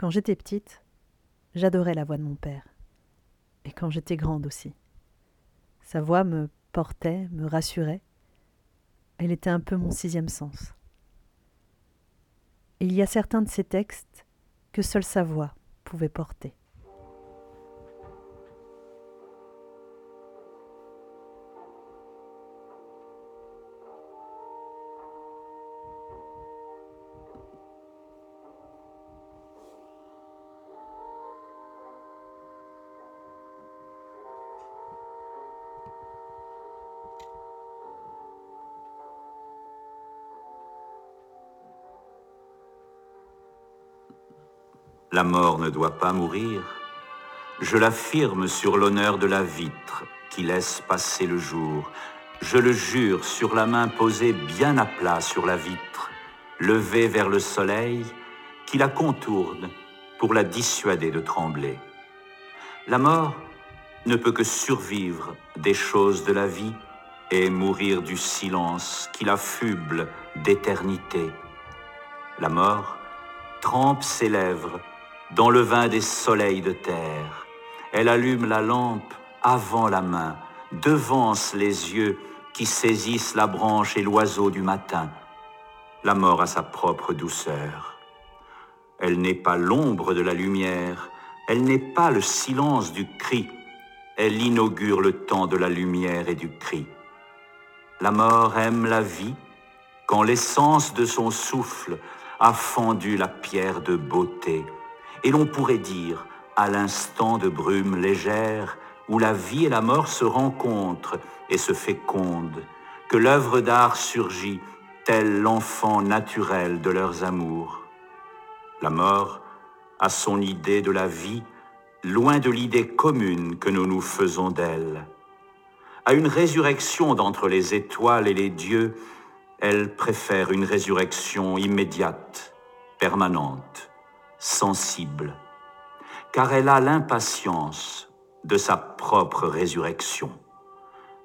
Quand j'étais petite, j'adorais la voix de mon père. Et quand j'étais grande aussi. Sa voix me portait, me rassurait. Elle était un peu mon sixième sens. Il y a certains de ces textes que seule sa voix pouvait porter. La mort ne doit pas mourir. Je l'affirme sur l'honneur de la vitre qui laisse passer le jour. Je le jure sur la main posée bien à plat sur la vitre, levée vers le soleil, qui la contourne pour la dissuader de trembler. La mort ne peut que survivre des choses de la vie et mourir du silence qui la fuble d'éternité. La mort trempe ses lèvres dans le vin des soleils de terre. Elle allume la lampe avant la main, devance les yeux qui saisissent la branche et l'oiseau du matin. La mort a sa propre douceur. Elle n'est pas l'ombre de la lumière, elle n'est pas le silence du cri, elle inaugure le temps de la lumière et du cri. La mort aime la vie quand l'essence de son souffle a fendu la pierre de beauté et l'on pourrait dire, à l'instant de brume légère, où la vie et la mort se rencontrent et se fécondent, que l'œuvre d'art surgit, tel l'enfant naturel de leurs amours. La mort a son idée de la vie, loin de l'idée commune que nous nous faisons d'elle. À une résurrection d'entre les étoiles et les dieux, elle préfère une résurrection immédiate, permanente sensible, car elle a l'impatience de sa propre résurrection.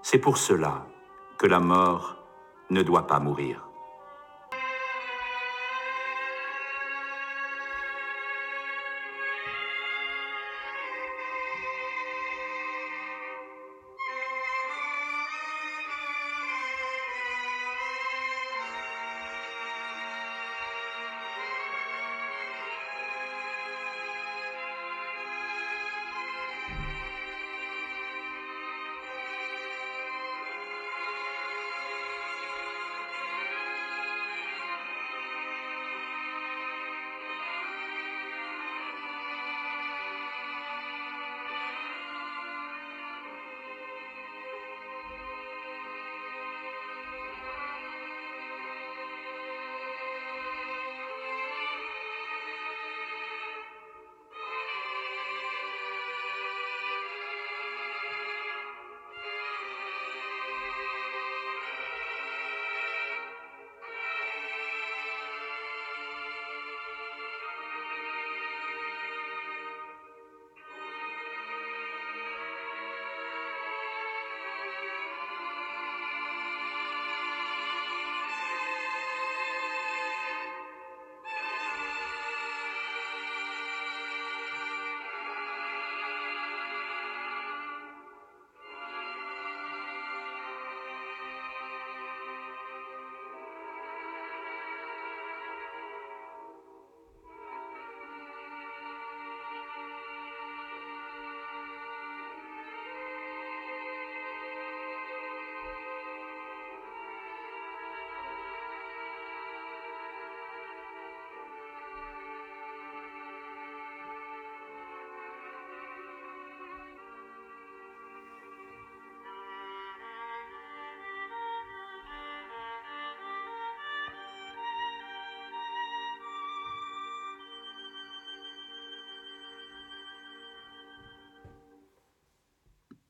C'est pour cela que la mort ne doit pas mourir.